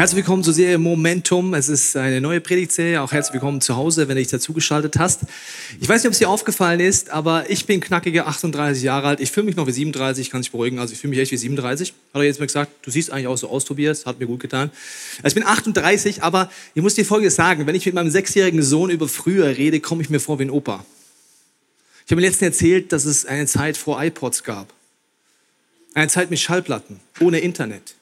Herzlich willkommen zur Serie Momentum. Es ist eine neue Predigtserie. Auch herzlich willkommen zu Hause, wenn du dich dazugeschaltet hast. Ich weiß nicht, ob es dir aufgefallen ist, aber ich bin knackige 38 Jahre alt. Ich fühle mich noch wie 37, kann sich beruhigen. Also ich fühle mich echt wie 37. Hat er jetzt mal gesagt, du siehst eigentlich auch so aus, Tobias. Hat mir gut getan. Also ich bin 38, aber ich muss dir Folgendes sagen. Wenn ich mit meinem sechsjährigen Sohn über früher rede, komme ich mir vor wie ein Opa. Ich habe mir letztens erzählt, dass es eine Zeit vor iPods gab. Eine Zeit mit Schallplatten, ohne Internet.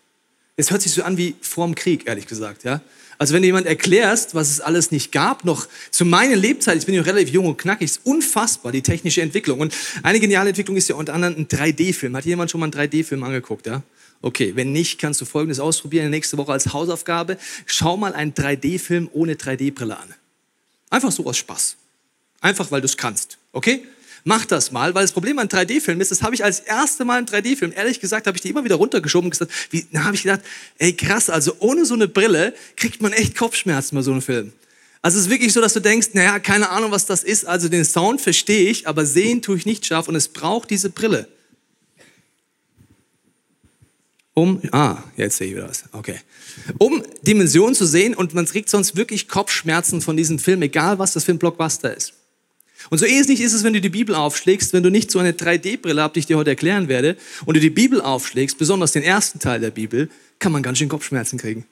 Es hört sich so an wie vor dem Krieg, ehrlich gesagt, ja. Also wenn du jemand erklärst, was es alles nicht gab, noch zu meiner Lebzeit, ich bin ja relativ jung und knackig, ist unfassbar, die technische Entwicklung. Und eine geniale Entwicklung ist ja unter anderem ein 3D-Film. Hat jemand schon mal einen 3D-Film angeguckt, ja? Okay, wenn nicht, kannst du Folgendes ausprobieren nächste Woche als Hausaufgabe. Schau mal einen 3D-Film ohne 3D-Brille an. Einfach so aus Spaß. Einfach, weil du es kannst, okay? Mach das mal, weil das Problem an 3D-Filmen ist, das habe ich als erste Mal in 3D-Film, ehrlich gesagt, habe ich die immer wieder runtergeschoben und gesagt, wie, da habe ich gedacht, ey krass, also ohne so eine Brille kriegt man echt Kopfschmerzen bei so einem Film. Also es ist wirklich so, dass du denkst, naja, keine Ahnung, was das ist, also den Sound verstehe ich, aber sehen tue ich nicht scharf und es braucht diese Brille. Um, ah, jetzt sehe ich wieder was. Okay. Um Dimensionen zu sehen und man kriegt sonst wirklich Kopfschmerzen von diesem Film, egal was das für ein Blockbuster ist. Und so ähnlich ist es, wenn du die Bibel aufschlägst, wenn du nicht so eine 3D-Brille hast, die ich dir heute erklären werde, und du die Bibel aufschlägst, besonders den ersten Teil der Bibel, kann man ganz schön Kopfschmerzen kriegen.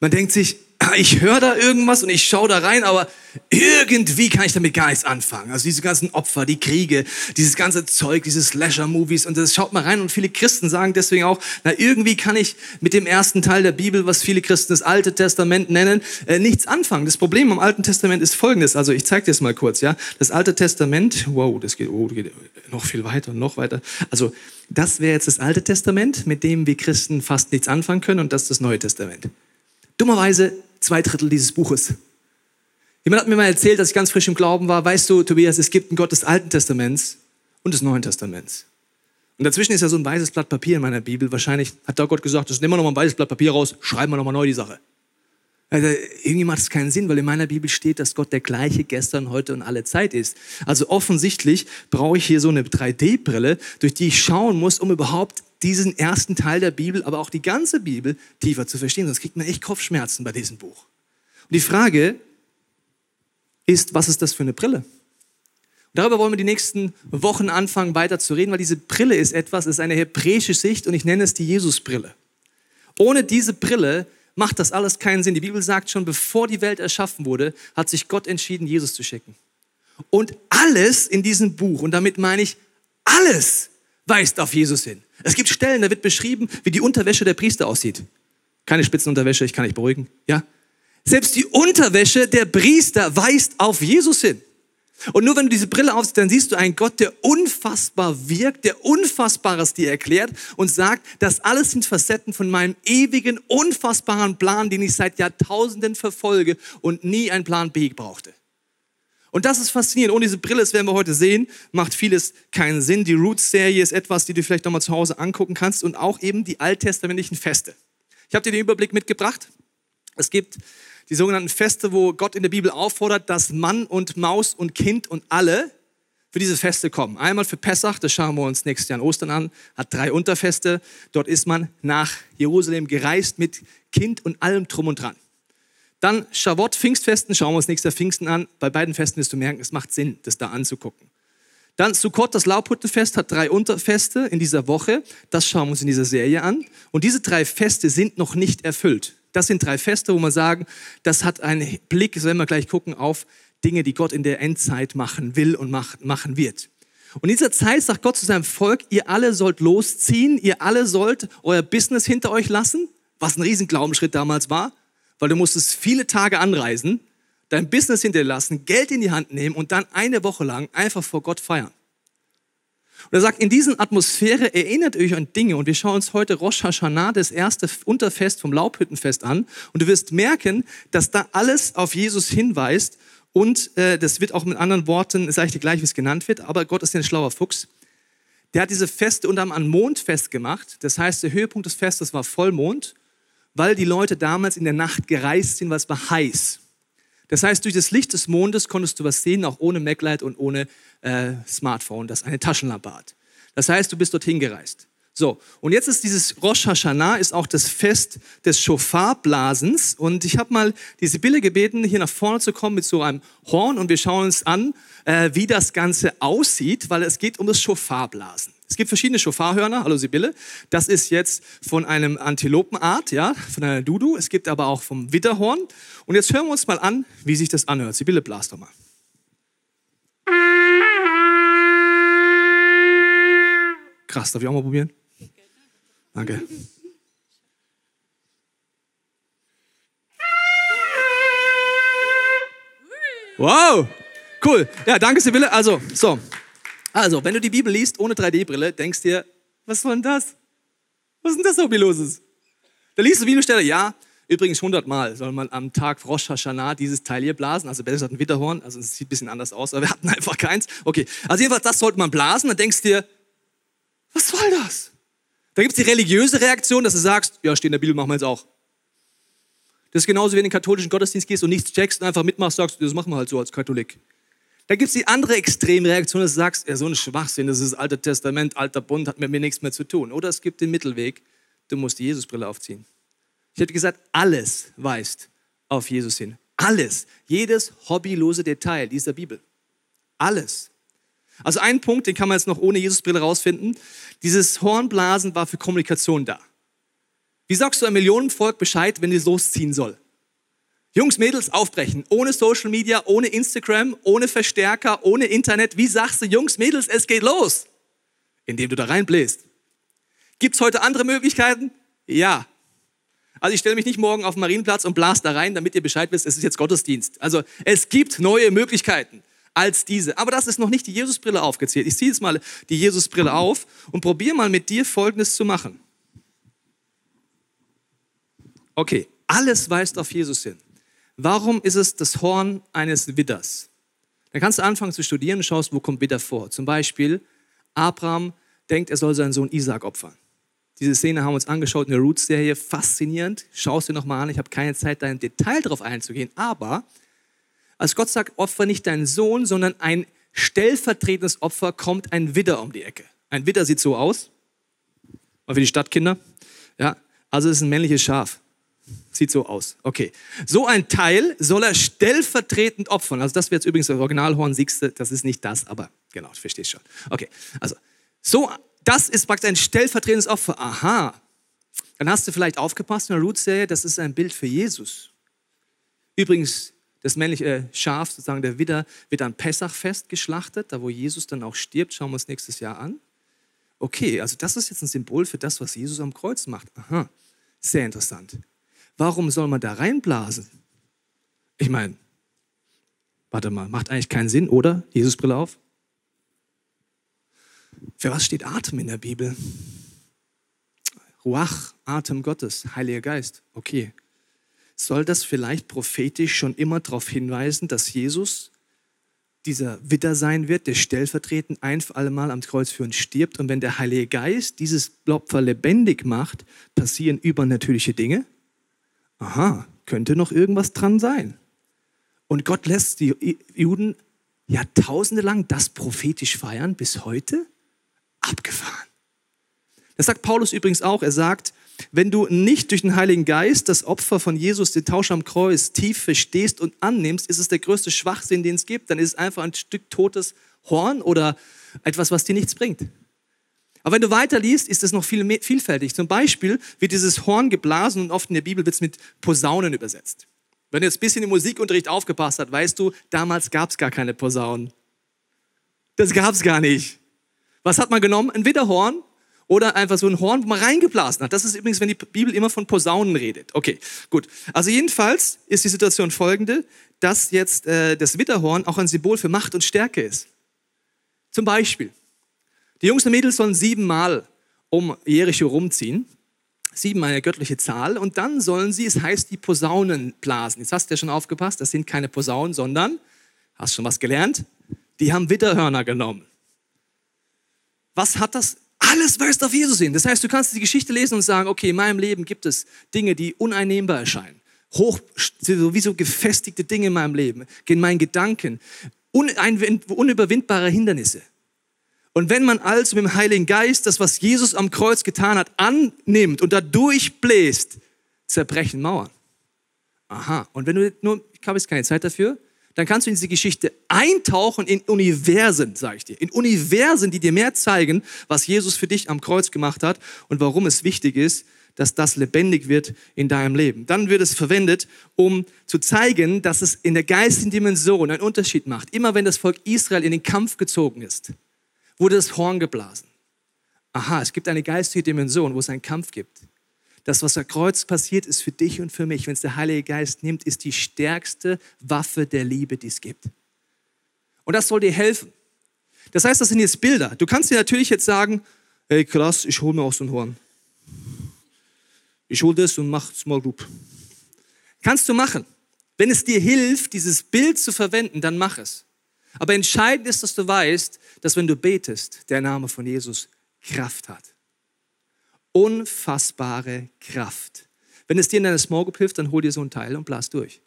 Man denkt sich, ich höre da irgendwas und ich schaue da rein, aber irgendwie kann ich damit gar nichts anfangen. Also diese ganzen Opfer, die Kriege, dieses ganze Zeug, diese Slasher-Movies und das schaut mal rein und viele Christen sagen deswegen auch, na irgendwie kann ich mit dem ersten Teil der Bibel, was viele Christen das Alte Testament nennen, äh, nichts anfangen. Das Problem am Alten Testament ist folgendes, also ich zeige dir das mal kurz, ja. Das Alte Testament, wow, das geht, oh, das geht noch viel weiter und noch weiter. Also das wäre jetzt das Alte Testament, mit dem wir Christen fast nichts anfangen können und das ist das Neue Testament. Dummerweise zwei Drittel dieses Buches. Jemand hat mir mal erzählt, dass ich ganz frisch im Glauben war. Weißt du, Tobias, es gibt einen Gott des Alten Testaments und des Neuen Testaments. Und dazwischen ist ja so ein weißes Blatt Papier in meiner Bibel. Wahrscheinlich hat da Gott gesagt, das nehmen wir noch mal ein weißes Blatt Papier raus, schreiben wir noch mal neu die Sache. Also, irgendwie macht es keinen Sinn, weil in meiner Bibel steht, dass Gott der gleiche gestern, heute und alle Zeit ist. Also offensichtlich brauche ich hier so eine 3D-Brille, durch die ich schauen muss, um überhaupt diesen ersten Teil der Bibel, aber auch die ganze Bibel tiefer zu verstehen. Sonst kriegt man echt Kopfschmerzen bei diesem Buch. Und die Frage ist, was ist das für eine Brille? Und darüber wollen wir die nächsten Wochen anfangen, weiter zu reden, weil diese Brille ist etwas, ist eine hebräische Sicht und ich nenne es die Jesusbrille. Ohne diese Brille macht das alles keinen Sinn. Die Bibel sagt schon, bevor die Welt erschaffen wurde, hat sich Gott entschieden, Jesus zu schicken. Und alles in diesem Buch, und damit meine ich alles, weist auf Jesus hin. Es gibt Stellen, da wird beschrieben, wie die Unterwäsche der Priester aussieht. Keine Spitzenunterwäsche, ich kann dich beruhigen, ja? Selbst die Unterwäsche der Priester weist auf Jesus hin. Und nur wenn du diese Brille aufsetzt, dann siehst du einen Gott, der unfassbar wirkt, der Unfassbares dir erklärt und sagt, das alles sind Facetten von meinem ewigen, unfassbaren Plan, den ich seit Jahrtausenden verfolge und nie einen Plan B brauchte. Und das ist faszinierend. Ohne diese Brille, das werden wir heute sehen, macht vieles keinen Sinn. Die Roots-Serie ist etwas, die du vielleicht nochmal zu Hause angucken kannst und auch eben die alttestamentlichen Feste. Ich habe dir den Überblick mitgebracht. Es gibt die sogenannten Feste, wo Gott in der Bibel auffordert, dass Mann und Maus und Kind und alle für diese Feste kommen. Einmal für Pessach, das schauen wir uns nächstes Jahr an Ostern an, hat drei Unterfeste. Dort ist man nach Jerusalem gereist mit Kind und allem drum und dran. Dann Shavuot, Pfingstfesten, schauen wir uns nächstes Jahr Pfingsten an. Bei beiden Festen wirst du merken, es macht Sinn, das da anzugucken. Dann Sukkot, das Laubhuttenfest, hat drei Unterfeste in dieser Woche. Das schauen wir uns in dieser Serie an. Und diese drei Feste sind noch nicht erfüllt. Das sind drei Feste, wo wir sagen, das hat einen Blick, so werden wir gleich gucken, auf Dinge, die Gott in der Endzeit machen will und machen wird. Und in dieser Zeit sagt Gott zu seinem Volk, ihr alle sollt losziehen, ihr alle sollt euer Business hinter euch lassen, was ein riesen Glaubensschritt damals war weil du musstest viele Tage anreisen, dein Business hinterlassen, Geld in die Hand nehmen und dann eine Woche lang einfach vor Gott feiern. Und er sagt, in diesen Atmosphäre erinnert euch an Dinge und wir schauen uns heute Rosh Hashanah, das erste Unterfest vom Laubhüttenfest an und du wirst merken, dass da alles auf Jesus hinweist und äh, das wird auch mit anderen Worten, sage ich dir gleich, wie es genannt wird, aber Gott ist ein schlauer Fuchs. Der hat diese Feste unter anderem an Mondfest gemacht. Das heißt, der Höhepunkt des Festes war Vollmond weil die Leute damals in der Nacht gereist sind, weil es war heiß. Das heißt, durch das Licht des Mondes konntest du was sehen, auch ohne Maglight und ohne äh, Smartphone, das eine Taschenlampe hat. Das heißt, du bist dorthin gereist. So, und jetzt ist dieses Rosh Hashanah, ist auch das Fest des Schofarblasens. Und ich habe mal die Sibylle gebeten, hier nach vorne zu kommen mit so einem Horn und wir schauen uns an, äh, wie das Ganze aussieht, weil es geht um das Schofarblasen. Es gibt verschiedene Schofarhörner, hallo Sibylle. Das ist jetzt von einem Antilopenart, ja, von einer Dudu. Es gibt aber auch vom Witterhorn. Und jetzt hören wir uns mal an, wie sich das anhört. Sibylle, blas doch mal. Krass, darf ich auch mal probieren? Danke. Wow, cool. Ja, danke Sibylle. Also, so. Also, wenn du die Bibel liest ohne 3D-Brille, denkst dir, was soll denn das? Was ist denn das, Hobbyeloses? Da liest du Bibelstelle, ja, übrigens 100 Mal soll man am Tag Rosh Hashanah dieses Teil hier blasen. Also, besser hat ein Witterhorn, also es sieht ein bisschen anders aus, aber wir hatten einfach keins. Okay, also jedenfalls, das sollte man blasen. Dann denkst du dir, was soll das? Da gibt es die religiöse Reaktion, dass du sagst, ja, steht in der Bibel, machen wir jetzt auch. Das ist genauso, du in den katholischen Gottesdienst gehst und nichts checkst und einfach mitmachst, sagst, das machen wir halt so als Katholik. Da gibt es die andere Extremreaktion, dass du sagst, ja, so ein Schwachsinn, das ist das Alte Testament, alter Bund, hat mit mir nichts mehr zu tun. Oder es gibt den Mittelweg, du musst die Jesusbrille aufziehen. Ich hätte gesagt, alles weist auf Jesus hin. Alles. Jedes hobbylose Detail dieser Bibel. Alles. Also ein Punkt, den kann man jetzt noch ohne Jesusbrille rausfinden. Dieses Hornblasen war für Kommunikation da. Wie sagst du einem Millionenvolk Bescheid, wenn es losziehen soll? Jungs, Mädels, aufbrechen. Ohne Social Media, ohne Instagram, ohne Verstärker, ohne Internet. Wie sagst du, Jungs, Mädels, es geht los? Indem du da reinbläst. Gibt es heute andere Möglichkeiten? Ja. Also ich stelle mich nicht morgen auf den Marienplatz und blas da rein, damit ihr Bescheid wisst, es ist jetzt Gottesdienst. Also es gibt neue Möglichkeiten als diese. Aber das ist noch nicht die Jesusbrille aufgezählt. Ich ziehe jetzt mal die Jesusbrille auf und probiere mal mit dir Folgendes zu machen. Okay, alles weist auf Jesus hin. Warum ist es das Horn eines Widders? Dann kannst du anfangen zu studieren und schaust, wo kommt Widder vor. Zum Beispiel, Abraham denkt, er soll seinen Sohn Isaac opfern. Diese Szene haben wir uns angeschaut in der Roots-Serie, faszinierend. Schau es dir nochmal an, ich habe keine Zeit, da im Detail drauf einzugehen. Aber als Gott sagt, opfer nicht deinen Sohn, sondern ein stellvertretendes Opfer, kommt ein Widder um die Ecke. Ein Widder sieht so aus, mal für die Stadtkinder. Ja, also es ist ein männliches Schaf. Sieht so aus. Okay. So ein Teil soll er stellvertretend opfern. Also das wäre jetzt übrigens das Originalhorn, siehst du, das ist nicht das, aber genau, verstehst schon. Okay. Also, so, das ist praktisch ein stellvertretendes Opfer. Aha. Dann hast du vielleicht aufgepasst in der Root-Serie, das ist ein Bild für Jesus. Übrigens, das männliche Schaf, sozusagen der Widder, wird am Pessachfest geschlachtet, da wo Jesus dann auch stirbt. Schauen wir uns nächstes Jahr an. Okay, also das ist jetzt ein Symbol für das, was Jesus am Kreuz macht. Aha, sehr interessant. Warum soll man da reinblasen? Ich meine, warte mal, macht eigentlich keinen Sinn, oder? Jesusbrille auf. Für was steht Atem in der Bibel? Ruach, Atem Gottes, Heiliger Geist. Okay, soll das vielleicht prophetisch schon immer darauf hinweisen, dass Jesus dieser Widder sein wird, der stellvertretend ein für alle Mal am Kreuz für uns stirbt. Und wenn der Heilige Geist dieses Opfer lebendig macht, passieren übernatürliche Dinge. Aha, könnte noch irgendwas dran sein. Und Gott lässt die Juden Jahrtausende lang das prophetisch feiern, bis heute abgefahren. Das sagt Paulus übrigens auch. Er sagt, wenn du nicht durch den Heiligen Geist das Opfer von Jesus, den Tausch am Kreuz, tief verstehst und annimmst, ist es der größte Schwachsinn, den es gibt. Dann ist es einfach ein Stück totes Horn oder etwas, was dir nichts bringt. Aber wenn du weiter liest, ist es noch viel vielfältig. Zum Beispiel wird dieses Horn geblasen und oft in der Bibel wird es mit Posaunen übersetzt. Wenn du jetzt ein bisschen im Musikunterricht aufgepasst hast, weißt du, damals gab es gar keine Posaunen. Das gab es gar nicht. Was hat man genommen? Ein Widderhorn oder einfach so ein Horn, wo man reingeblasen hat. Das ist übrigens, wenn die Bibel immer von Posaunen redet. Okay, gut. Also jedenfalls ist die Situation folgende, dass jetzt äh, das Witterhorn auch ein Symbol für Macht und Stärke ist. Zum Beispiel, die Jungs und Mädels sollen siebenmal um Jericho rumziehen. Sieben eine göttliche Zahl. Und dann sollen sie, es heißt, die Posaunen blasen. Jetzt hast du ja schon aufgepasst, das sind keine Posaunen, sondern, hast schon was gelernt? Die haben Witterhörner genommen. Was hat das alles weist auf Jesus hin. Das heißt, du kannst die Geschichte lesen und sagen, okay, in meinem Leben gibt es Dinge, die uneinnehmbar erscheinen. Hoch, wie so gefestigte Dinge in meinem Leben, in meinen Gedanken, unüberwindbare Hindernisse. Und wenn man also mit dem Heiligen Geist das, was Jesus am Kreuz getan hat, annimmt und da durchbläst, zerbrechen Mauern. Aha. Und wenn du nur, ich habe jetzt keine Zeit dafür, dann kannst du in diese Geschichte eintauchen in Universen, sage ich dir. In Universen, die dir mehr zeigen, was Jesus für dich am Kreuz gemacht hat und warum es wichtig ist, dass das lebendig wird in deinem Leben. Dann wird es verwendet, um zu zeigen, dass es in der geistigen Dimension einen Unterschied macht. Immer wenn das Volk Israel in den Kampf gezogen ist, wurde das Horn geblasen. Aha, es gibt eine geistige Dimension, wo es einen Kampf gibt. Das, was am Kreuz passiert, ist für dich und für mich, wenn es der Heilige Geist nimmt, ist die stärkste Waffe der Liebe, die es gibt. Und das soll dir helfen. Das heißt, das sind jetzt Bilder. Du kannst dir natürlich jetzt sagen, ey krass, ich hole mir auch so ein Horn. Ich hole das und mach Small Group. Kannst du machen. Wenn es dir hilft, dieses Bild zu verwenden, dann mach es. Aber entscheidend ist, dass du weißt, dass wenn du betest, der Name von Jesus Kraft hat. Unfassbare Kraft. Wenn es dir in deiner Small Group hilft, dann hol dir so ein Teil und blas durch.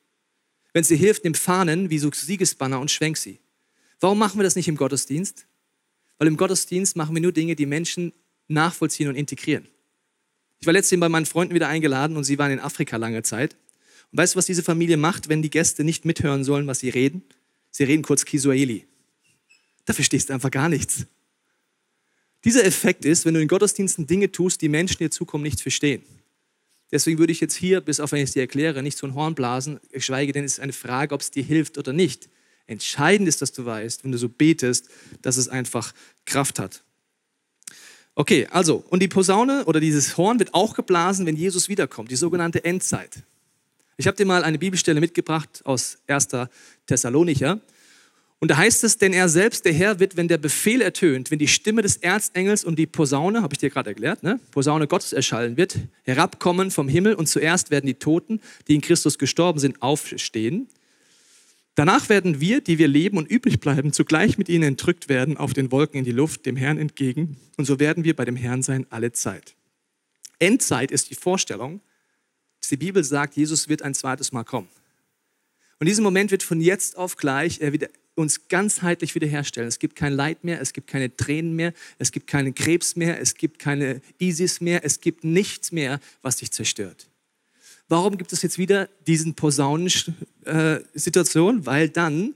Wenn es dir hilft, nimm Fahnen wie so Siegesbanner und schwenk sie. Warum machen wir das nicht im Gottesdienst? Weil im Gottesdienst machen wir nur Dinge, die Menschen nachvollziehen und integrieren. Ich war letztens bei meinen Freunden wieder eingeladen und sie waren in Afrika lange Zeit. Und weißt du, was diese Familie macht, wenn die Gäste nicht mithören sollen, was sie reden? Sie reden kurz Kiswahili. Da verstehst du einfach gar nichts. Dieser Effekt ist, wenn du in Gottesdiensten Dinge tust, die Menschen dir zukommen, nicht verstehen. Deswegen würde ich jetzt hier, bis auf wenn ich es dir erkläre, nicht so ein Horn blasen, geschweige denn es ist eine Frage, ob es dir hilft oder nicht. Entscheidend ist, dass du weißt, wenn du so betest, dass es einfach Kraft hat. Okay, also, und die Posaune oder dieses Horn wird auch geblasen, wenn Jesus wiederkommt, die sogenannte Endzeit. Ich habe dir mal eine Bibelstelle mitgebracht aus 1. Thessalonicher. Und da heißt es, denn er selbst, der Herr, wird, wenn der Befehl ertönt, wenn die Stimme des Erzengels und die Posaune, habe ich dir gerade erklärt, ne? Posaune Gottes erschallen wird, herabkommen vom Himmel und zuerst werden die Toten, die in Christus gestorben sind, aufstehen. Danach werden wir, die wir leben und übrig bleiben, zugleich mit ihnen entrückt werden auf den Wolken in die Luft, dem Herrn entgegen. Und so werden wir bei dem Herrn sein alle Zeit. Endzeit ist die Vorstellung, dass die Bibel sagt, Jesus wird ein zweites Mal kommen. Und in diesem Moment wird von jetzt auf gleich er wieder uns ganzheitlich wiederherstellen. Es gibt kein Leid mehr, es gibt keine Tränen mehr, es gibt keinen Krebs mehr, es gibt keine ISIS mehr, es gibt nichts mehr, was dich zerstört. Warum gibt es jetzt wieder diesen Posaunensituation? Äh, Weil dann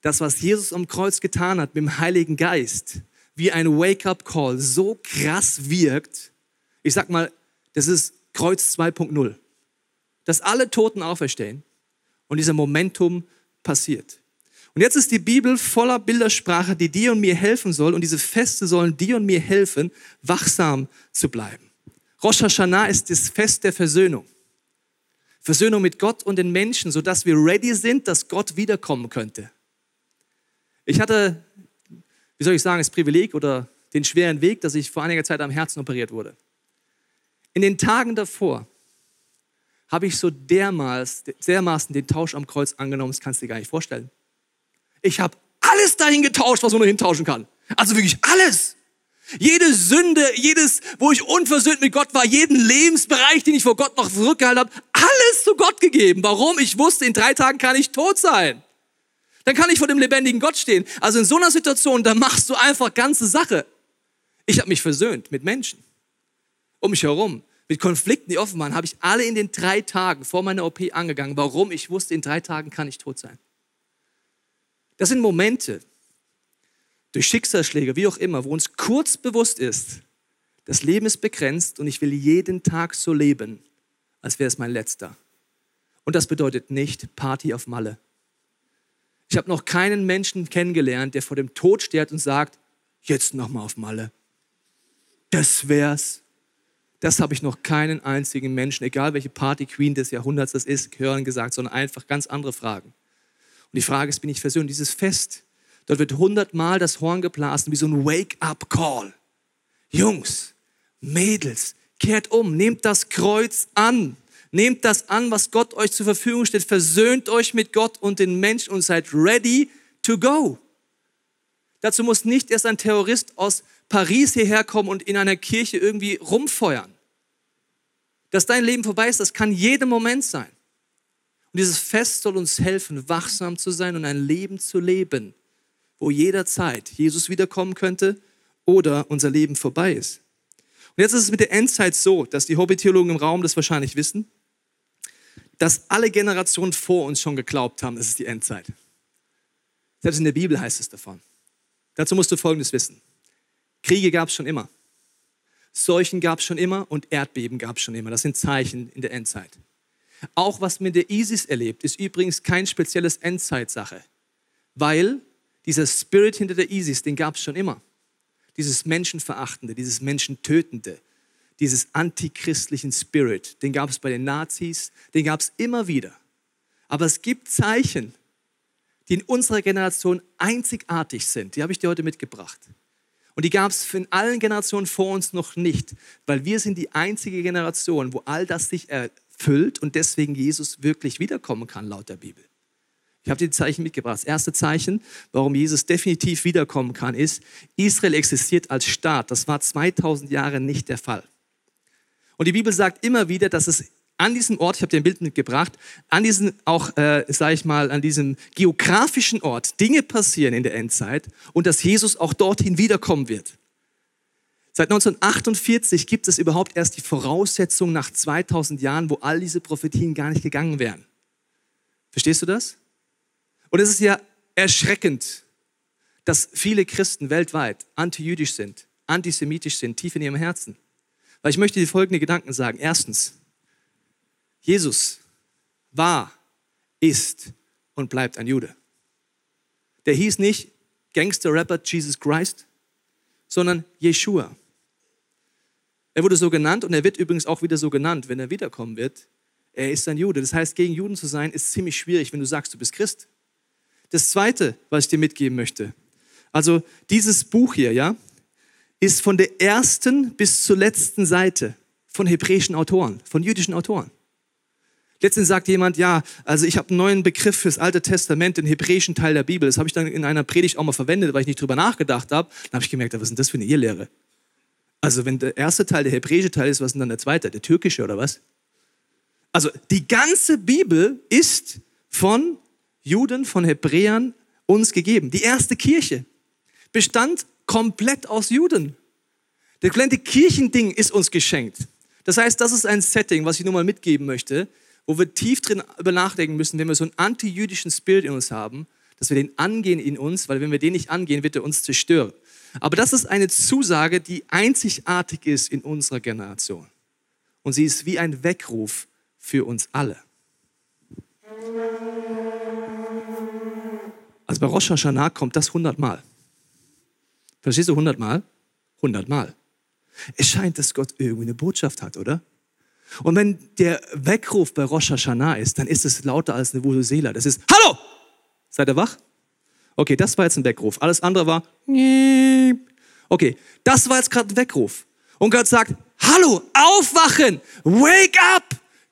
das, was Jesus am Kreuz getan hat mit dem Heiligen Geist, wie ein Wake-up-Call so krass wirkt. Ich sag mal, das ist Kreuz 2.0. Dass alle Toten auferstehen und dieser Momentum passiert. Und jetzt ist die Bibel voller Bildersprache, die dir und mir helfen soll. Und diese Feste sollen dir und mir helfen, wachsam zu bleiben. Rosh Hashanah ist das Fest der Versöhnung. Versöhnung mit Gott und den Menschen, sodass wir ready sind, dass Gott wiederkommen könnte. Ich hatte, wie soll ich sagen, das Privileg oder den schweren Weg, dass ich vor einiger Zeit am Herzen operiert wurde. In den Tagen davor habe ich so dermaßen, den Tausch am Kreuz angenommen, das kannst du dir gar nicht vorstellen. Ich habe alles dahin getauscht, was man nur hintauschen kann. Also wirklich alles. Jede Sünde, jedes, wo ich unversöhnt mit Gott war, jeden Lebensbereich, den ich vor Gott noch zurückgehalten habe, alles zu Gott gegeben. Warum? Ich wusste, in drei Tagen kann ich tot sein. Dann kann ich vor dem lebendigen Gott stehen. Also in so einer Situation, da machst du einfach ganze Sache. Ich habe mich versöhnt mit Menschen um mich herum, mit Konflikten, die offen waren, habe ich alle in den drei Tagen vor meiner OP angegangen. Warum? Ich wusste, in drei Tagen kann ich tot sein. Das sind Momente, durch Schicksalsschläge, wie auch immer, wo uns kurz bewusst ist, das Leben ist begrenzt und ich will jeden Tag so leben, als wäre es mein letzter. Und das bedeutet nicht Party auf Malle. Ich habe noch keinen Menschen kennengelernt, der vor dem Tod steht und sagt, jetzt nochmal auf Malle. Das wär's. Das habe ich noch keinen einzigen Menschen, egal welche Party Queen des Jahrhunderts das ist, hören gesagt, sondern einfach ganz andere Fragen. Und die Frage ist, bin ich versöhnt? Dieses Fest Dort wird hundertmal das Horn geblasen, wie so ein Wake-up-Call. Jungs, Mädels, kehrt um, nehmt das Kreuz an. Nehmt das an, was Gott euch zur Verfügung stellt. Versöhnt euch mit Gott und den Menschen und seid ready to go. Dazu muss nicht erst ein Terrorist aus Paris hierher kommen und in einer Kirche irgendwie rumfeuern. Dass dein Leben vorbei ist, das kann jeden Moment sein. Und dieses Fest soll uns helfen, wachsam zu sein und ein Leben zu leben, wo jederzeit Jesus wiederkommen könnte oder unser Leben vorbei ist. Und jetzt ist es mit der Endzeit so, dass die Hobbytheologen im Raum das wahrscheinlich wissen, dass alle Generationen vor uns schon geglaubt haben, es ist die Endzeit. Selbst in der Bibel heißt es davon. Dazu musst du Folgendes wissen. Kriege gab es schon immer. Seuchen gab es schon immer und Erdbeben gab es schon immer. Das sind Zeichen in der Endzeit. Auch was mit der ISIS erlebt, ist übrigens kein spezielles Endzeitsache, weil dieser Spirit hinter der ISIS, den gab es schon immer. Dieses Menschenverachtende, dieses Menschentötende, dieses antichristlichen Spirit, den gab es bei den Nazis, den gab es immer wieder. Aber es gibt Zeichen, die in unserer Generation einzigartig sind. Die habe ich dir heute mitgebracht. Und die gab es in allen Generationen vor uns noch nicht, weil wir sind die einzige Generation, wo all das sich erfüllt und deswegen Jesus wirklich wiederkommen kann, laut der Bibel. Ich habe die Zeichen mitgebracht. Das erste Zeichen, warum Jesus definitiv wiederkommen kann, ist, Israel existiert als Staat. Das war 2000 Jahre nicht der Fall. Und die Bibel sagt immer wieder, dass es an diesem Ort, ich habe dir ein Bild mitgebracht, an diesem auch, äh, sage ich mal, an diesem geografischen Ort Dinge passieren in der Endzeit und dass Jesus auch dorthin wiederkommen wird. Seit 1948 gibt es überhaupt erst die Voraussetzung nach 2000 Jahren, wo all diese Prophetien gar nicht gegangen wären. Verstehst du das? Und es ist ja erschreckend, dass viele Christen weltweit antijüdisch sind, antisemitisch sind, tief in ihrem Herzen. Weil ich möchte dir folgende Gedanken sagen. Erstens, Jesus war, ist und bleibt ein Jude. Der hieß nicht Gangster-Rapper Jesus Christ, sondern Jeshua. Er wurde so genannt und er wird übrigens auch wieder so genannt, wenn er wiederkommen wird. Er ist ein Jude. Das heißt, gegen Juden zu sein, ist ziemlich schwierig, wenn du sagst, du bist Christ. Das Zweite, was ich dir mitgeben möchte, also dieses Buch hier, ja, ist von der ersten bis zur letzten Seite von hebräischen Autoren, von jüdischen Autoren. Letztens sagt jemand, ja, also ich habe einen neuen Begriff fürs Alte Testament, den hebräischen Teil der Bibel. Das habe ich dann in einer Predigt auch mal verwendet, weil ich nicht drüber nachgedacht habe. Dann habe ich gemerkt, was ist denn das für eine Irrlehre? Also wenn der erste Teil der hebräische Teil ist, was ist denn dann der zweite? Der türkische oder was? Also die ganze Bibel ist von Juden, von Hebräern uns gegeben. Die erste Kirche bestand komplett aus Juden. Das kleine Kirchending ist uns geschenkt. Das heißt, das ist ein Setting, was ich nur mal mitgeben möchte, wo wir tief drin über nachdenken müssen, wenn wir so einen anti-jüdischen Spirit in uns haben, dass wir den angehen in uns, weil wenn wir den nicht angehen, wird er uns zerstören. Aber das ist eine Zusage, die einzigartig ist in unserer Generation. Und sie ist wie ein Weckruf für uns alle. Also bei Rosh Hashanah kommt das hundertmal. Verstehst du hundertmal? Hundertmal. Es scheint, dass Gott irgendwie eine Botschaft hat, oder? Und wenn der Weckruf bei Rosh Hashanah ist, dann ist es lauter als eine Vuvuzela. Das ist, hallo! Seid ihr wach? Okay, das war jetzt ein Weckruf. Alles andere war, okay, das war jetzt gerade ein Weckruf. Und Gott sagt, hallo, aufwachen! Wake up!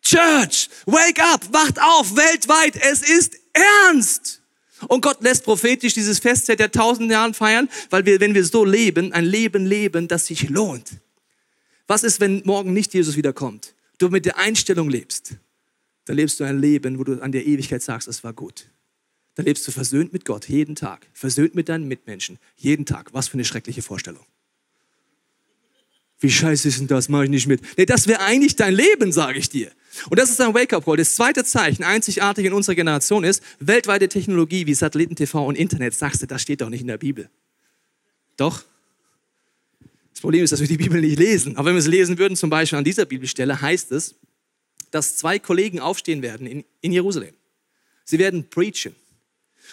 Church, wake up! Wacht auf, weltweit, es ist ernst! Und Gott lässt prophetisch dieses Fest seit der tausend Jahren feiern, weil wir, wenn wir so leben, ein Leben leben, das sich lohnt. Was ist, wenn morgen nicht Jesus wiederkommt? du mit der Einstellung lebst, dann lebst du ein Leben, wo du an der Ewigkeit sagst, es war gut. Dann lebst du versöhnt mit Gott jeden Tag, versöhnt mit deinen Mitmenschen jeden Tag. Was für eine schreckliche Vorstellung. Wie scheiße ist denn das? Mache ich nicht mit. Nee, das wäre eigentlich dein Leben, sage ich dir. Und das ist ein Wake-up-Call. Das zweite Zeichen, einzigartig in unserer Generation ist, weltweite Technologie wie Satelliten-TV und Internet. Sagst du, das steht doch nicht in der Bibel. Doch, Problem ist, dass wir die Bibel nicht lesen. Aber wenn wir es lesen würden, zum Beispiel an dieser Bibelstelle, heißt es, dass zwei Kollegen aufstehen werden in, in Jerusalem. Sie werden preachen.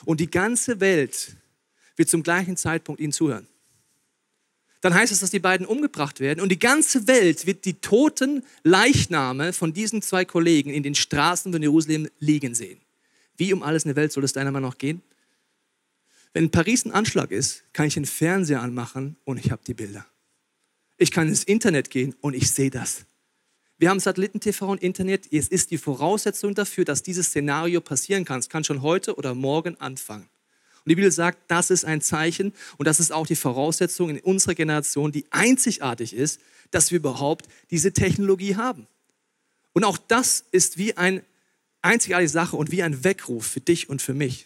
Und die ganze Welt wird zum gleichen Zeitpunkt ihnen zuhören. Dann heißt es, dass die beiden umgebracht werden und die ganze Welt wird die toten Leichname von diesen zwei Kollegen in den Straßen von Jerusalem liegen sehen. Wie um alles in der Welt soll es deiner Meinung nach gehen? Wenn in Paris ein Anschlag ist, kann ich den Fernseher anmachen und ich habe die Bilder. Ich kann ins Internet gehen und ich sehe das. Wir haben Satelliten-TV und Internet. Es ist die Voraussetzung dafür, dass dieses Szenario passieren kann. Es kann schon heute oder morgen anfangen. Und die Bibel sagt, das ist ein Zeichen und das ist auch die Voraussetzung in unserer Generation, die einzigartig ist, dass wir überhaupt diese Technologie haben. Und auch das ist wie eine einzigartige Sache und wie ein Weckruf für dich und für mich.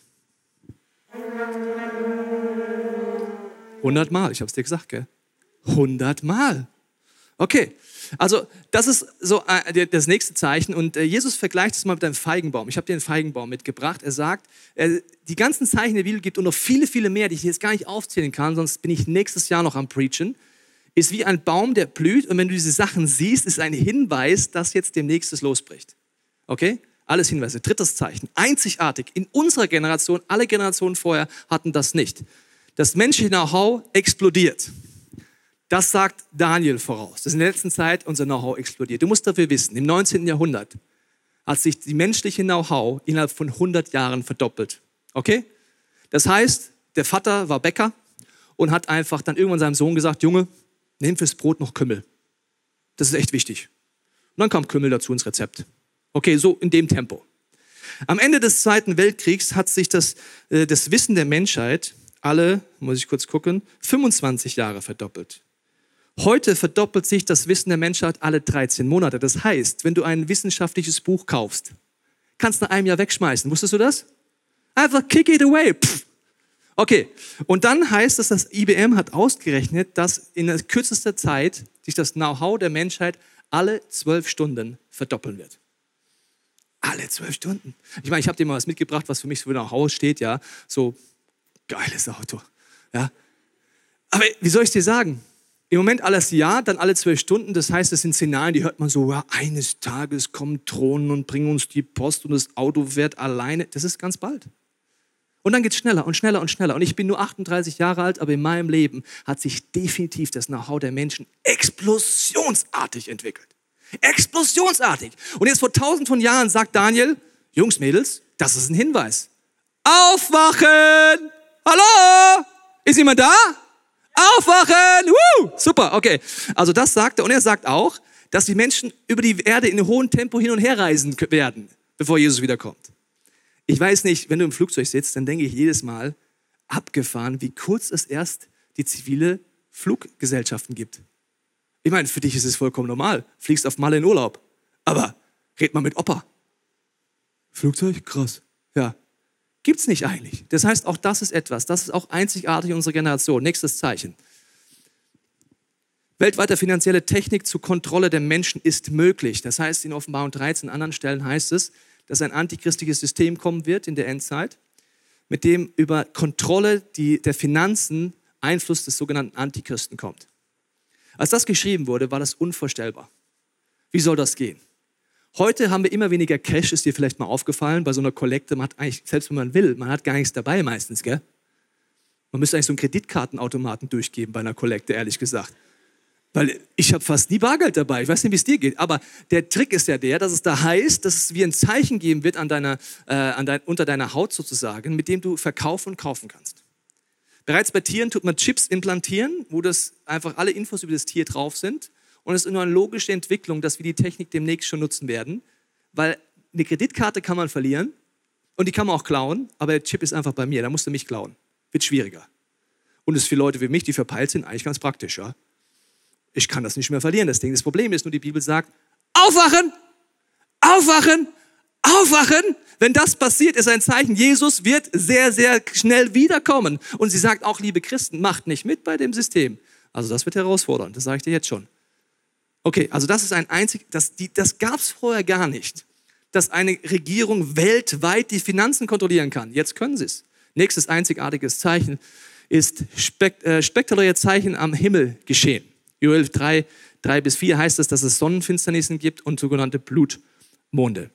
100 Mal, ich habe es dir gesagt, gell? 100 Mal. Okay, also das ist so äh, das nächste Zeichen und äh, Jesus vergleicht es mal mit einem Feigenbaum. Ich habe dir einen Feigenbaum mitgebracht. Er sagt, äh, die ganzen Zeichen der Bibel gibt und noch viele, viele mehr, die ich jetzt gar nicht aufzählen kann, sonst bin ich nächstes Jahr noch am Preachen, ist wie ein Baum, der blüht und wenn du diese Sachen siehst, ist ein Hinweis, dass jetzt demnächst es losbricht. Okay? Alles Hinweise. Drittes Zeichen, einzigartig. In unserer Generation, alle Generationen vorher hatten das nicht. Das menschliche Know-how explodiert. Das sagt Daniel voraus. Das ist in der letzten Zeit unser Know-how explodiert. Du musst dafür wissen, im 19. Jahrhundert hat sich die menschliche Know-how innerhalb von 100 Jahren verdoppelt. Okay? Das heißt, der Vater war Bäcker und hat einfach dann irgendwann seinem Sohn gesagt, Junge, nimm fürs Brot noch Kümmel. Das ist echt wichtig. Und dann kam Kümmel dazu ins Rezept. Okay, so in dem Tempo. Am Ende des Zweiten Weltkriegs hat sich das, äh, das Wissen der Menschheit alle, muss ich kurz gucken, 25 Jahre verdoppelt. Heute verdoppelt sich das Wissen der Menschheit alle 13 Monate. Das heißt, wenn du ein wissenschaftliches Buch kaufst, kannst du nach einem Jahr wegschmeißen. Wusstest du das? Einfach kick it away. Pff. Okay, und dann heißt es, dass IBM hat ausgerechnet, dass in kürzester Zeit sich das Know-how der Menschheit alle zwölf Stunden verdoppeln wird. Alle zwölf Stunden. Ich meine, ich habe dir mal was mitgebracht, was für mich so nach Hause steht, ja. So, geiles Auto, ja. Aber wie soll ich dir sagen? Im Moment alles ja, dann alle zwölf Stunden. Das heißt, es sind Szenarien, die hört man so, ja, eines Tages kommen Drohnen und bringen uns die Post und das Auto fährt alleine. Das ist ganz bald. Und dann geht es schneller und schneller und schneller. Und ich bin nur 38 Jahre alt, aber in meinem Leben hat sich definitiv das Know-how der Menschen explosionsartig entwickelt. Explosionsartig. Und jetzt vor tausend von Jahren sagt Daniel, Jungs, Mädels, das ist ein Hinweis. Aufwachen! Hallo? Ist jemand da? Aufwachen! Woo! Super, okay. Also das sagt er und er sagt auch, dass die Menschen über die Erde in hohen Tempo hin und her reisen werden, bevor Jesus wiederkommt. Ich weiß nicht, wenn du im Flugzeug sitzt, dann denke ich jedes Mal, abgefahren, wie kurz es erst die zivile Fluggesellschaften gibt. Ich meine, für dich ist es vollkommen normal. Fliegst auf Malle in Urlaub. Aber red mal mit Opa. Flugzeug? Krass. Ja. Gibt's nicht eigentlich. Das heißt, auch das ist etwas. Das ist auch einzigartig in unserer Generation. Nächstes Zeichen. Weltweite finanzielle Technik zur Kontrolle der Menschen ist möglich. Das heißt, in Offenbarung 13 anderen Stellen heißt es, dass ein antichristliches System kommen wird in der Endzeit, mit dem über Kontrolle die, der Finanzen Einfluss des sogenannten Antichristen kommt. Als das geschrieben wurde, war das unvorstellbar. Wie soll das gehen? Heute haben wir immer weniger Cash, ist dir vielleicht mal aufgefallen, bei so einer Kollekte, man hat eigentlich, selbst wenn man will, man hat gar nichts dabei meistens, gell? Man müsste eigentlich so einen Kreditkartenautomaten durchgeben bei einer Kollekte, ehrlich gesagt. Weil ich habe fast nie Bargeld dabei. Ich weiß nicht, wie es dir geht. Aber der Trick ist ja der, dass es da heißt, dass es wie ein Zeichen geben wird an deiner, äh, an dein, unter deiner Haut sozusagen, mit dem du verkaufen und kaufen kannst. Bereits bei Tieren tut man Chips implantieren, wo das einfach alle Infos über das Tier drauf sind. Und es ist nur eine logische Entwicklung, dass wir die Technik demnächst schon nutzen werden, weil eine Kreditkarte kann man verlieren und die kann man auch klauen, aber der Chip ist einfach bei mir, da musst du mich klauen. Wird schwieriger. Und es ist für Leute wie mich, die verpeilt sind, eigentlich ganz praktisch. Ja? Ich kann das nicht mehr verlieren, das Ding. Das Problem ist nur, die Bibel sagt, aufwachen, aufwachen, aufwachen. Wenn das passiert, ist ein Zeichen, Jesus wird sehr, sehr schnell wiederkommen. Und sie sagt auch, liebe Christen, macht nicht mit bei dem System. Also das wird herausfordernd, das sage ich dir jetzt schon. Okay, also das ist ein einzig, das, das gab es vorher gar nicht, dass eine Regierung weltweit die Finanzen kontrollieren kann. Jetzt können sie es. Nächstes einzigartiges Zeichen ist spekt, äh, spektakuläre Zeichen am Himmel geschehen. Joel 3, 3 bis 4 heißt es, dass es Sonnenfinsternissen gibt und sogenannte Blutmonde.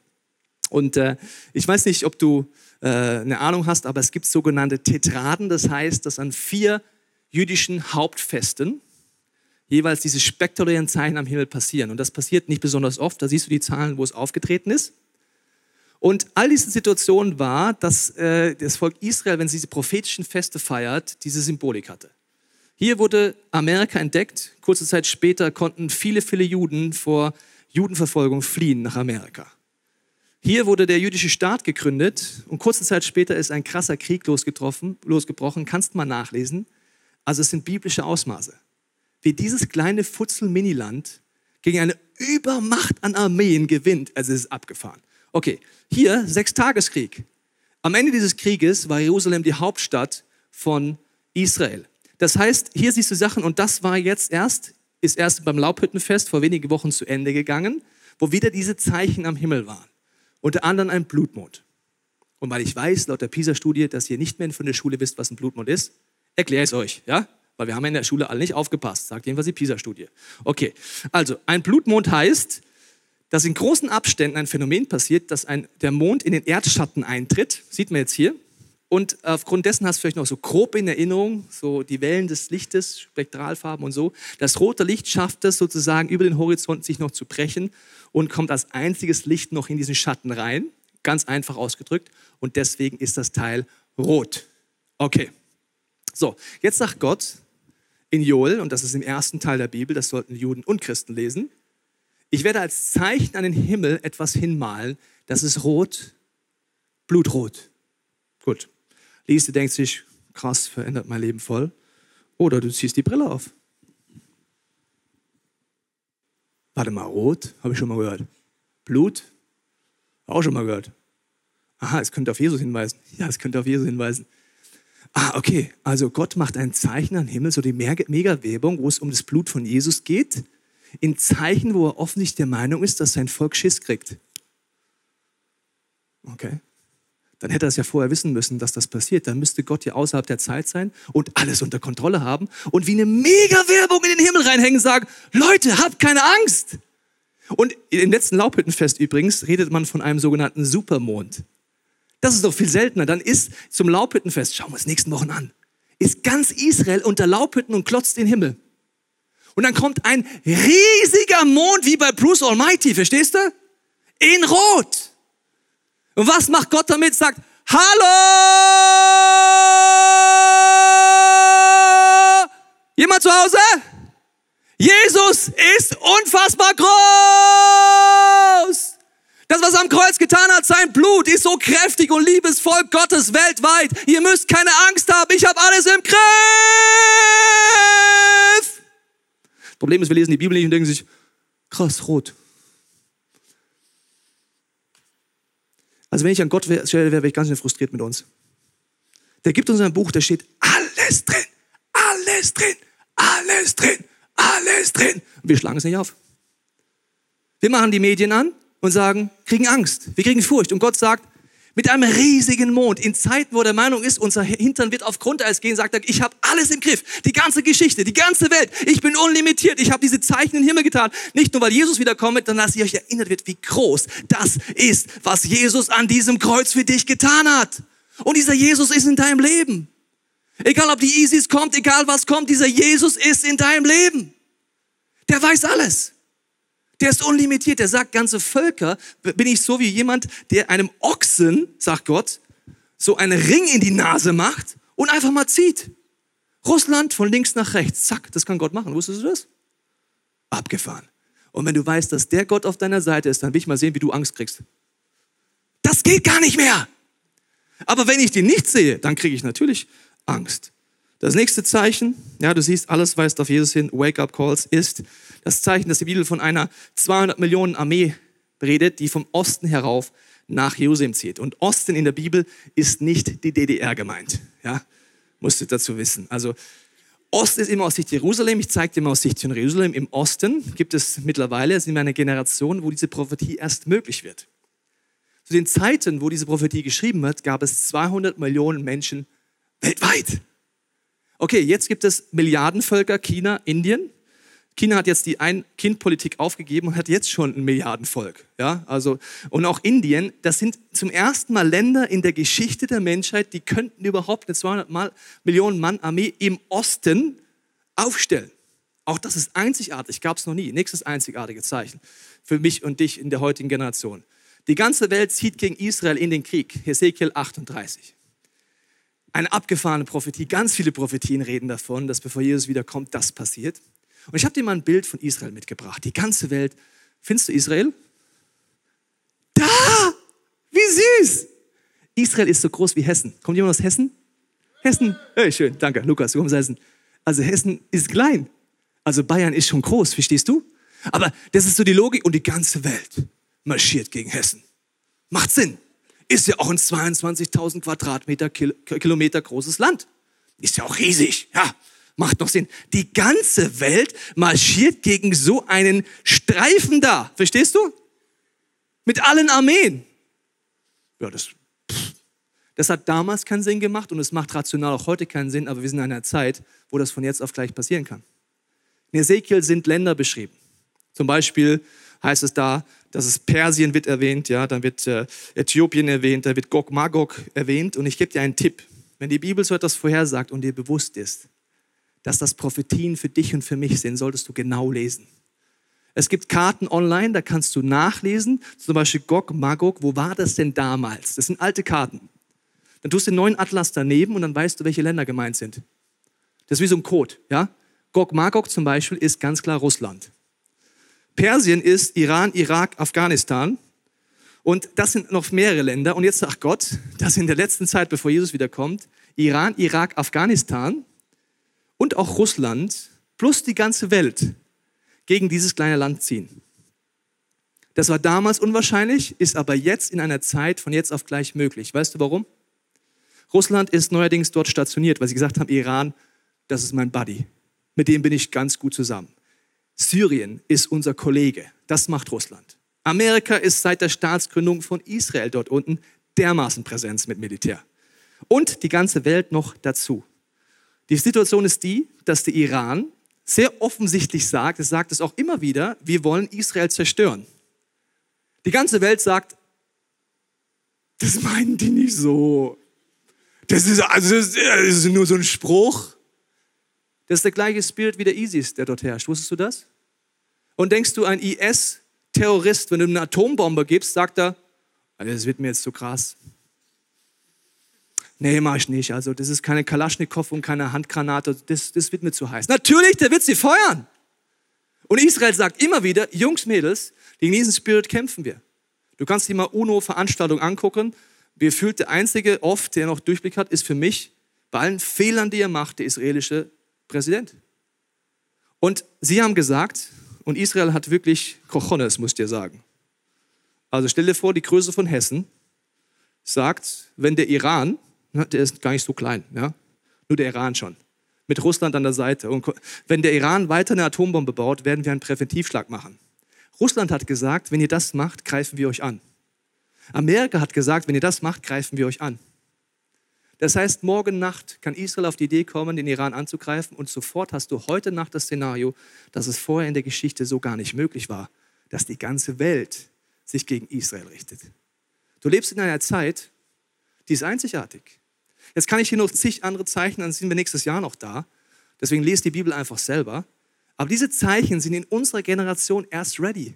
Und äh, ich weiß nicht, ob du äh, eine Ahnung hast, aber es gibt sogenannte Tetraden. Das heißt, dass an vier jüdischen Hauptfesten, jeweils diese spektakulären Zeichen am Himmel passieren. Und das passiert nicht besonders oft. Da siehst du die Zahlen, wo es aufgetreten ist. Und all diese Situationen war, dass äh, das Volk Israel, wenn sie diese prophetischen Feste feiert, diese Symbolik hatte. Hier wurde Amerika entdeckt. Kurze Zeit später konnten viele, viele Juden vor Judenverfolgung fliehen nach Amerika. Hier wurde der jüdische Staat gegründet und kurze Zeit später ist ein krasser Krieg losgebrochen. Kannst du mal nachlesen. Also es sind biblische Ausmaße wie dieses kleine Futzel-Miniland gegen eine Übermacht an Armeen gewinnt. Also es ist abgefahren. Okay, hier Sechstageskrieg. Am Ende dieses Krieges war Jerusalem die Hauptstadt von Israel. Das heißt, hier siehst du Sachen und das war jetzt erst, ist erst beim Laubhüttenfest vor wenigen Wochen zu Ende gegangen, wo wieder diese Zeichen am Himmel waren. Unter anderem ein Blutmond. Und weil ich weiß, laut der PISA-Studie, dass ihr nicht mehr von der Schule wisst, was ein Blutmond ist, erkläre ich es euch, ja? Weil wir haben in der Schule alle nicht aufgepasst, sagt jedenfalls die PISA-Studie. Okay, also ein Blutmond heißt, dass in großen Abständen ein Phänomen passiert, dass ein, der Mond in den Erdschatten eintritt, sieht man jetzt hier, und aufgrund dessen hast du vielleicht noch so grob in Erinnerung, so die Wellen des Lichtes, Spektralfarben und so. Das rote Licht schafft es sozusagen über den Horizont sich noch zu brechen und kommt als einziges Licht noch in diesen Schatten rein. Ganz einfach ausgedrückt. Und deswegen ist das Teil rot. Okay. So, jetzt sagt Gott in Joel, und das ist im ersten Teil der Bibel, das sollten Juden und Christen lesen, ich werde als Zeichen an den Himmel etwas hinmalen, das ist rot, blutrot. Gut liest, du denkst sich, krass, verändert mein Leben voll. Oder du ziehst die Brille auf. Warte mal, rot, habe ich schon mal gehört. Blut, auch schon mal gehört. Aha, es könnte auf Jesus hinweisen. Ja, es könnte auf Jesus hinweisen. Ah, okay, also Gott macht ein Zeichen am Himmel, so die Megawebung, wo es um das Blut von Jesus geht, in Zeichen, wo er offensichtlich der Meinung ist, dass sein Volk Schiss kriegt. Okay dann hätte er es ja vorher wissen müssen, dass das passiert. Dann müsste Gott ja außerhalb der Zeit sein und alles unter Kontrolle haben und wie eine Mega-Werbung in den Himmel reinhängen sagen, Leute, habt keine Angst. Und im letzten Laubhüttenfest übrigens redet man von einem sogenannten Supermond. Das ist doch viel seltener. Dann ist zum Laubhüttenfest, schauen wir uns nächsten Wochen an, ist ganz Israel unter Laubhütten und klotzt den Himmel. Und dann kommt ein riesiger Mond wie bei Bruce Almighty, verstehst du? In Rot. Und was macht Gott damit? Sagt, hallo! Jemand zu Hause? Jesus ist unfassbar groß. Das, was er am Kreuz getan hat, sein Blut ist so kräftig und liebesvoll Gottes weltweit. Ihr müsst keine Angst haben, ich habe alles im Griff. Problem ist, wir lesen die Bibel nicht und denken sich, krass, rot. Also wenn ich an Gott stelle, wäre ich ganz schön frustriert mit uns. Der gibt uns ein Buch, da steht alles drin, alles drin, alles drin, alles drin. Wir schlagen es nicht auf. Wir machen die Medien an und sagen, kriegen Angst, wir kriegen Furcht. Und Gott sagt, mit einem riesigen Mond. In Zeiten, wo der Meinung ist, unser Hintern wird auf Grundeis gehen, sagt er, ich habe alles im Griff. Die ganze Geschichte, die ganze Welt. Ich bin unlimitiert. Ich habe diese Zeichen im Himmel getan. Nicht nur, weil Jesus wiederkommt, sondern dass ihr euch erinnert wird, wie groß das ist, was Jesus an diesem Kreuz für dich getan hat. Und dieser Jesus ist in deinem Leben. Egal, ob die ISIS kommt, egal was kommt, dieser Jesus ist in deinem Leben. Der weiß alles. Der ist unlimitiert. Der sagt, ganze Völker bin ich so wie jemand, der einem Ochsen, sagt Gott, so einen Ring in die Nase macht und einfach mal zieht. Russland von links nach rechts. Zack, das kann Gott machen. Wusstest du das? Abgefahren. Und wenn du weißt, dass der Gott auf deiner Seite ist, dann will ich mal sehen, wie du Angst kriegst. Das geht gar nicht mehr. Aber wenn ich den nicht sehe, dann kriege ich natürlich Angst. Das nächste Zeichen, ja, du siehst, alles weist auf Jesus hin, Wake-up-Calls, ist das Zeichen, dass die Bibel von einer 200 Millionen Armee redet, die vom Osten herauf nach Jerusalem zieht. Und Osten in der Bibel ist nicht die DDR gemeint. Ja, musst du dazu wissen. Also Ost ist immer aus Sicht Jerusalem. Ich zeige dir mal aus Sicht von Jerusalem. Im Osten gibt es mittlerweile, sind wir eine Generation, wo diese Prophetie erst möglich wird. Zu den Zeiten, wo diese Prophetie geschrieben wird, gab es 200 Millionen Menschen weltweit. Okay, jetzt gibt es Milliardenvölker, China, Indien. China hat jetzt die Ein-Kind-Politik aufgegeben und hat jetzt schon ein Milliardenvolk. Ja, also, und auch Indien, das sind zum ersten Mal Länder in der Geschichte der Menschheit, die könnten überhaupt eine 200 Mal, Millionen Mann Armee im Osten aufstellen. Auch das ist einzigartig, gab es noch nie. Nächstes einzigartige Zeichen für mich und dich in der heutigen Generation. Die ganze Welt zieht gegen Israel in den Krieg. Hesekiel 38 eine abgefahrene Prophetie. Ganz viele Prophetien reden davon, dass bevor Jesus wiederkommt, das passiert. Und ich habe dir mal ein Bild von Israel mitgebracht. Die ganze Welt. Findest du Israel? Da! Wie süß! Israel ist so groß wie Hessen. Kommt jemand aus Hessen? Hessen? Hey, schön, danke. Lukas, du kommst aus Hessen. Also Hessen ist klein. Also Bayern ist schon groß, verstehst du? Aber das ist so die Logik und die ganze Welt marschiert gegen Hessen. Macht Sinn ist ja auch ein 22.000 Quadratmeter Kilometer großes Land. Ist ja auch riesig, ja. Macht doch Sinn. Die ganze Welt marschiert gegen so einen Streifen da. Verstehst du? Mit allen Armeen. Ja, das, das hat damals keinen Sinn gemacht und es macht rational auch heute keinen Sinn, aber wir sind in einer Zeit, wo das von jetzt auf gleich passieren kann. In Ezekiel sind Länder beschrieben. Zum Beispiel heißt es da, dass es Persien wird erwähnt, ja, dann wird äh, Äthiopien erwähnt, da wird Gog Magog erwähnt. Und ich gebe dir einen Tipp. Wenn die Bibel so etwas vorhersagt und dir bewusst ist, dass das Prophetien für dich und für mich sind, solltest du genau lesen. Es gibt Karten online, da kannst du nachlesen, zum Beispiel Gog, Magog, wo war das denn damals? Das sind alte Karten. Dann tust du den neuen Atlas daneben und dann weißt du, welche Länder gemeint sind. Das ist wie so ein Code. Ja? Gog, Magog zum Beispiel ist ganz klar Russland. Persien ist Iran, Irak, Afghanistan. Und das sind noch mehrere Länder. Und jetzt sagt Gott, dass in der letzten Zeit, bevor Jesus wiederkommt, Iran, Irak, Afghanistan und auch Russland plus die ganze Welt gegen dieses kleine Land ziehen. Das war damals unwahrscheinlich, ist aber jetzt in einer Zeit von jetzt auf gleich möglich. Weißt du warum? Russland ist neuerdings dort stationiert, weil sie gesagt haben, Iran, das ist mein Buddy. Mit dem bin ich ganz gut zusammen. Syrien ist unser Kollege. Das macht Russland. Amerika ist seit der Staatsgründung von Israel dort unten dermaßen Präsenz mit Militär. Und die ganze Welt noch dazu. Die Situation ist die, dass der Iran sehr offensichtlich sagt, es sagt es auch immer wieder, wir wollen Israel zerstören. Die ganze Welt sagt, das meinen die nicht so. Das ist, also das ist nur so ein Spruch. Das ist der gleiche Spirit wie der ISIS, der dort herrscht. Wusstest du das? Und denkst du, ein IS-Terrorist, wenn du eine Atombombe gibst, sagt er, also das wird mir jetzt zu krass. Nee, mach ich nicht. Also, das ist keine Kalaschnikow und keine Handgranate. Das, das wird mir zu heiß. Natürlich, der wird sie feuern. Und Israel sagt immer wieder, Jungs, Mädels, gegen diesen Spirit kämpfen wir. Du kannst dir mal UNO-Veranstaltungen angucken. Wie fühlt der Einzige oft, der noch Durchblick hat, ist für mich, bei allen Fehlern, die er macht, der israelische Präsident. Und sie haben gesagt, und Israel hat wirklich Kochones, muss ich dir sagen. Also stell dir vor, die Größe von Hessen sagt, wenn der Iran, der ist gar nicht so klein, ja, nur der Iran schon, mit Russland an der Seite. Und wenn der Iran weiter eine Atombombe baut, werden wir einen Präventivschlag machen. Russland hat gesagt, wenn ihr das macht, greifen wir euch an. Amerika hat gesagt, wenn ihr das macht, greifen wir euch an. Das heißt, morgen Nacht kann Israel auf die Idee kommen, den Iran anzugreifen und sofort hast du heute Nacht das Szenario, dass es vorher in der Geschichte so gar nicht möglich war, dass die ganze Welt sich gegen Israel richtet. Du lebst in einer Zeit, die ist einzigartig. Jetzt kann ich hier noch zig andere Zeichen, dann sind wir nächstes Jahr noch da. Deswegen lest die Bibel einfach selber. Aber diese Zeichen sind in unserer Generation erst ready.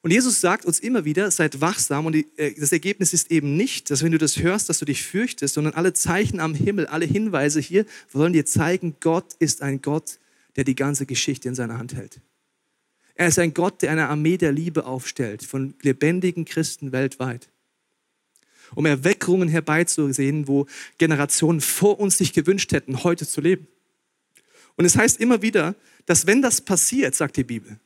Und Jesus sagt uns immer wieder, seid wachsam. Und äh, das Ergebnis ist eben nicht, dass wenn du das hörst, dass du dich fürchtest, sondern alle Zeichen am Himmel, alle Hinweise hier wollen dir zeigen, Gott ist ein Gott, der die ganze Geschichte in seiner Hand hält. Er ist ein Gott, der eine Armee der Liebe aufstellt, von lebendigen Christen weltweit. Um Erweckungen herbeizusehen, wo Generationen vor uns sich gewünscht hätten, heute zu leben. Und es heißt immer wieder, dass wenn das passiert, sagt die Bibel,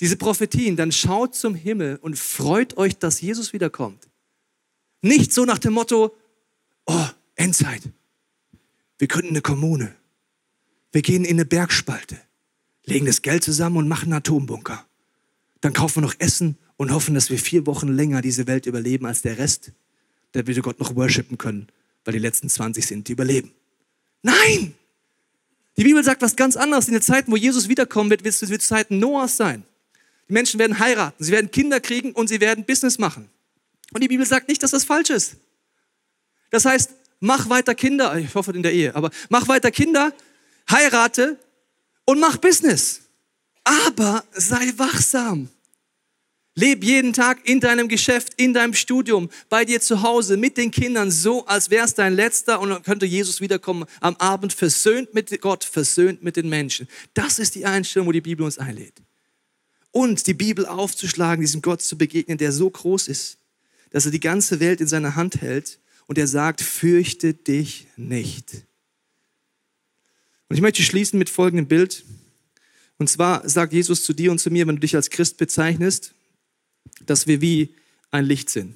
diese Prophetien, dann schaut zum Himmel und freut euch, dass Jesus wiederkommt. Nicht so nach dem Motto, oh, Endzeit. Wir gründen eine Kommune. Wir gehen in eine Bergspalte, legen das Geld zusammen und machen einen Atombunker. Dann kaufen wir noch Essen und hoffen, dass wir vier Wochen länger diese Welt überleben als der Rest, damit wir Gott noch worshipen können, weil die letzten 20 sind, die überleben. Nein! Die Bibel sagt was ganz anderes. In den Zeiten, wo Jesus wiederkommen wird, wird es Zeiten Noahs sein. Die Menschen werden heiraten, sie werden Kinder kriegen und sie werden Business machen. Und die Bibel sagt nicht, dass das falsch ist. Das heißt, mach weiter Kinder, ich hoffe in der Ehe, aber mach weiter Kinder, heirate und mach Business. Aber sei wachsam. Leb jeden Tag in deinem Geschäft, in deinem Studium, bei dir zu Hause, mit den Kindern, so als wäre es dein letzter und dann könnte Jesus wiederkommen am Abend, versöhnt mit Gott, versöhnt mit den Menschen. Das ist die Einstellung, wo die Bibel uns einlädt und die Bibel aufzuschlagen, diesem Gott zu begegnen, der so groß ist, dass er die ganze Welt in seiner Hand hält und er sagt, fürchte dich nicht. Und ich möchte schließen mit folgendem Bild. Und zwar sagt Jesus zu dir und zu mir, wenn du dich als Christ bezeichnest, dass wir wie ein Licht sind.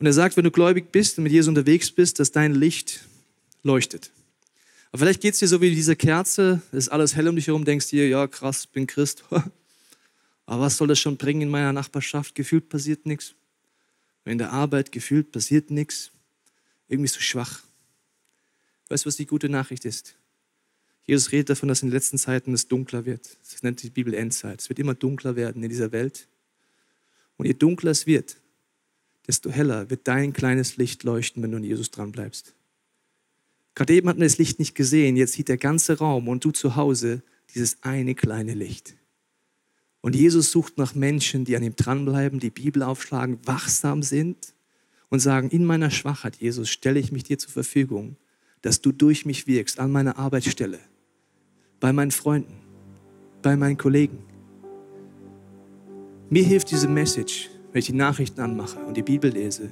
Und er sagt, wenn du gläubig bist und mit Jesus unterwegs bist, dass dein Licht leuchtet. Aber vielleicht geht es dir so wie diese Kerze, es ist alles hell um dich herum, denkst dir, ja krass, bin Christ. Aber was soll das schon bringen in meiner Nachbarschaft? Gefühlt passiert nichts. In der Arbeit gefühlt passiert nichts. Irgendwie so schwach. Weißt du, was die gute Nachricht ist? Jesus redet davon, dass in den letzten Zeiten es dunkler wird. Das nennt die Bibel Endzeit. Es wird immer dunkler werden in dieser Welt. Und je dunkler es wird, desto heller wird dein kleines Licht leuchten, wenn du an Jesus dran bleibst. Gerade eben hat man das Licht nicht gesehen, jetzt sieht der ganze Raum und du zu Hause dieses eine kleine Licht. Und Jesus sucht nach Menschen, die an ihm dranbleiben, die Bibel aufschlagen, wachsam sind und sagen, in meiner Schwachheit, Jesus, stelle ich mich dir zur Verfügung, dass du durch mich wirkst an meiner Arbeitsstelle, bei meinen Freunden, bei meinen Kollegen. Mir hilft diese Message, wenn ich die Nachrichten anmache und die Bibel lese,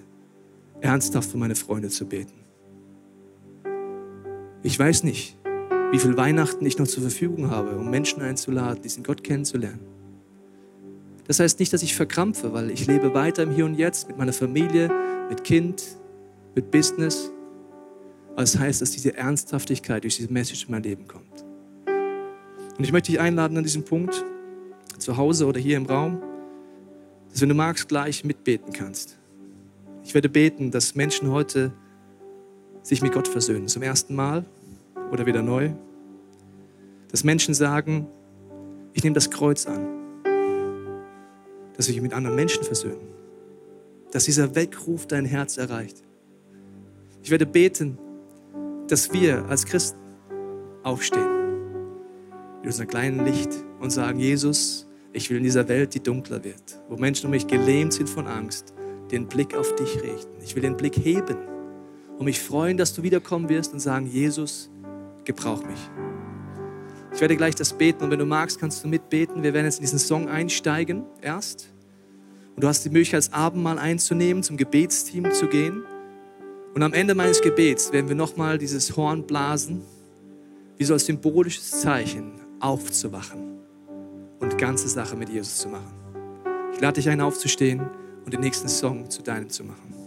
ernsthaft für meine Freunde zu beten. Ich weiß nicht, wie viel Weihnachten ich noch zur Verfügung habe, um Menschen einzuladen, diesen Gott kennenzulernen. Das heißt nicht, dass ich verkrampfe, weil ich lebe weiter im Hier und Jetzt mit meiner Familie, mit Kind, mit Business. Aber es das heißt, dass diese Ernsthaftigkeit durch diese Message in mein Leben kommt. Und ich möchte dich einladen an diesem Punkt, zu Hause oder hier im Raum, dass wenn du magst, gleich mitbeten kannst. Ich werde beten, dass Menschen heute sich mit Gott versöhnen, zum ersten Mal oder wieder neu. Dass Menschen sagen, ich nehme das Kreuz an dass wir dich mit anderen Menschen versöhnen. Dass dieser Weckruf dein Herz erreicht. Ich werde beten, dass wir als Christen aufstehen unserem kleinen Licht und sagen, Jesus, ich will in dieser Welt, die dunkler wird, wo Menschen um mich gelähmt sind von Angst, den Blick auf dich richten. Ich will den Blick heben und mich freuen, dass du wiederkommen wirst und sagen, Jesus, gebrauch mich. Ich werde gleich das beten und wenn du magst, kannst du mitbeten. Wir werden jetzt in diesen Song einsteigen erst. Und du hast die Möglichkeit, das Abendmahl einzunehmen, zum Gebetsteam zu gehen. Und am Ende meines Gebets werden wir nochmal dieses Horn blasen, wie so als symbolisches Zeichen aufzuwachen und ganze Sache mit Jesus zu machen. Ich lade dich ein, aufzustehen und den nächsten Song zu deinem zu machen.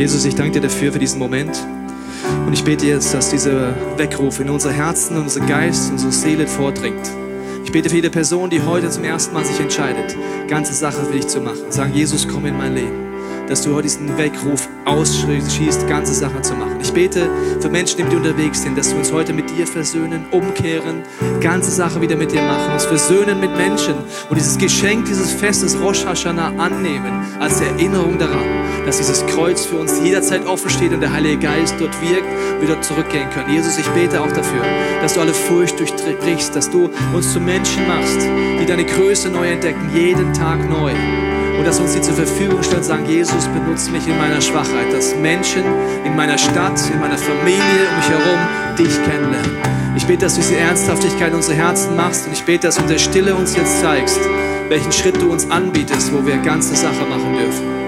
Jesus, ich danke dir dafür, für diesen Moment. Und ich bete jetzt, dass dieser Weckruf in unser Herzen, in unseren Geist, in unsere Seele vordringt. Ich bete für jede Person, die heute zum ersten Mal sich entscheidet, ganze Sache für dich zu machen. Sagen, Jesus, komm in mein Leben. Dass du heute diesen Weckruf ausschießt, ganze Sachen zu machen. Ich bete für Menschen, die unterwegs sind, dass wir uns heute mit dir versöhnen, umkehren, ganze Sache wieder mit dir machen, uns versöhnen mit Menschen und dieses Geschenk dieses Festes Rosh Hashanah annehmen als Erinnerung daran, dass dieses Kreuz für uns jederzeit offen steht und der Heilige Geist dort wirkt und wir dort zurückgehen können. Jesus, ich bete auch dafür, dass du alle Furcht durchbrichst, dass du uns zu Menschen machst, die deine Größe neu entdecken, jeden Tag neu und dass uns die zur Verfügung stellt, sagen, Jesus, benutze mich in meiner Schwachheit, dass Menschen in meiner Stadt, in meiner Familie, um mich herum dich kennenlernen. Ich bete, dass du diese Ernsthaftigkeit in unsere Herzen machst und ich bete, dass du in der Stille uns jetzt zeigst, welchen Schritt du uns anbietest, wo wir ganze Sache machen dürfen.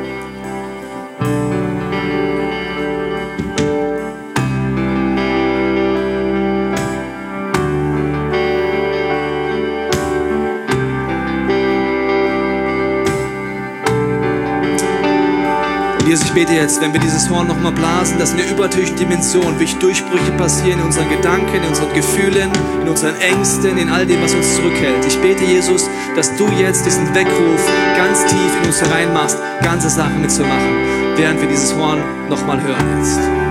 Ich bete jetzt, wenn wir dieses Horn nochmal blasen, dass in der übertürlichen Dimension wirklich Durchbrüche passieren in unseren Gedanken, in unseren Gefühlen, in unseren Ängsten, in all dem, was uns zurückhält. Ich bete, Jesus, dass du jetzt diesen Weckruf ganz tief in uns hereinmachst, ganze Sachen mitzumachen, während wir dieses Horn nochmal hören jetzt.